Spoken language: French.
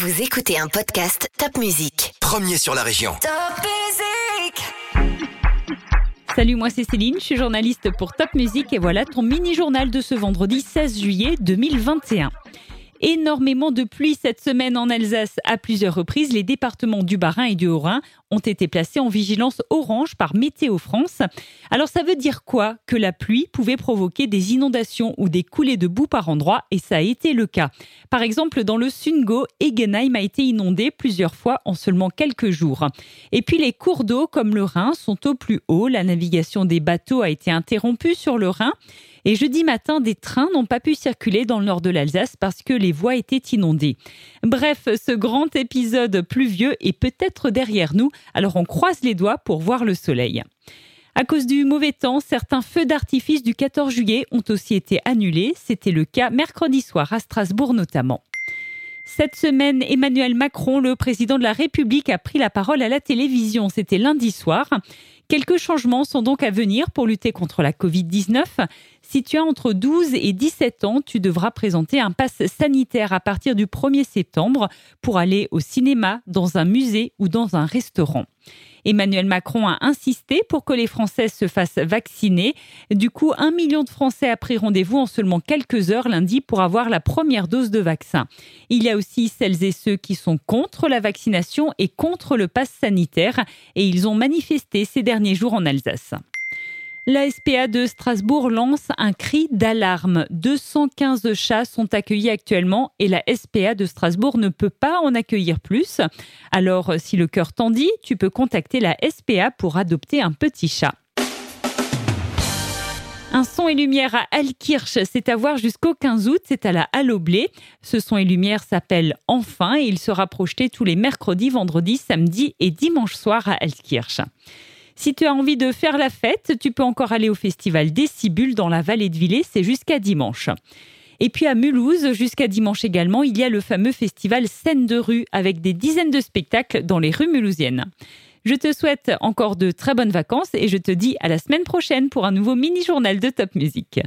Vous écoutez un podcast Top Music. Premier sur la région. Top Music Salut, moi c'est Céline, je suis journaliste pour Top Music et voilà ton mini-journal de ce vendredi 16 juillet 2021. Énormément de pluie cette semaine en Alsace. À plusieurs reprises, les départements du Bas-Rhin et du Haut-Rhin ont été placés en vigilance orange par Météo France. Alors ça veut dire quoi Que la pluie pouvait provoquer des inondations ou des coulées de boue par endroits et ça a été le cas. Par exemple, dans le Sungo, Egenheim a été inondé plusieurs fois en seulement quelques jours. Et puis les cours d'eau comme le Rhin sont au plus haut. La navigation des bateaux a été interrompue sur le Rhin. Et jeudi matin, des trains n'ont pas pu circuler dans le nord de l'Alsace parce que les voies étaient inondées. Bref, ce grand épisode pluvieux est peut-être derrière nous, alors on croise les doigts pour voir le soleil. À cause du mauvais temps, certains feux d'artifice du 14 juillet ont aussi été annulés. C'était le cas mercredi soir à Strasbourg notamment. Cette semaine, Emmanuel Macron, le président de la République, a pris la parole à la télévision. C'était lundi soir. Quelques changements sont donc à venir pour lutter contre la Covid-19. Si tu as entre 12 et 17 ans, tu devras présenter un pass sanitaire à partir du 1er septembre pour aller au cinéma, dans un musée ou dans un restaurant. Emmanuel Macron a insisté pour que les Français se fassent vacciner. Du coup, un million de Français a pris rendez-vous en seulement quelques heures lundi pour avoir la première dose de vaccin. Il y a aussi celles et ceux qui sont contre la vaccination et contre le pass sanitaire et ils ont manifesté ces derniers jours en Alsace. La SPA de Strasbourg lance un cri d'alarme. 215 chats sont accueillis actuellement et la SPA de Strasbourg ne peut pas en accueillir plus. Alors, si le cœur t'en dit, tu peux contacter la SPA pour adopter un petit chat. Un son et lumière à Alkirch, c'est à voir jusqu'au 15 août, c'est à la Halle au Blé. Ce son et lumière s'appelle Enfin et il sera projeté tous les mercredis, vendredis, samedis et dimanche soir à Alkirch. Si tu as envie de faire la fête, tu peux encore aller au festival Décibule dans la vallée de Villers, c'est jusqu'à dimanche. Et puis à Mulhouse, jusqu'à dimanche également, il y a le fameux festival Scène de rue avec des dizaines de spectacles dans les rues mulhousiennes. Je te souhaite encore de très bonnes vacances et je te dis à la semaine prochaine pour un nouveau mini-journal de Top Music.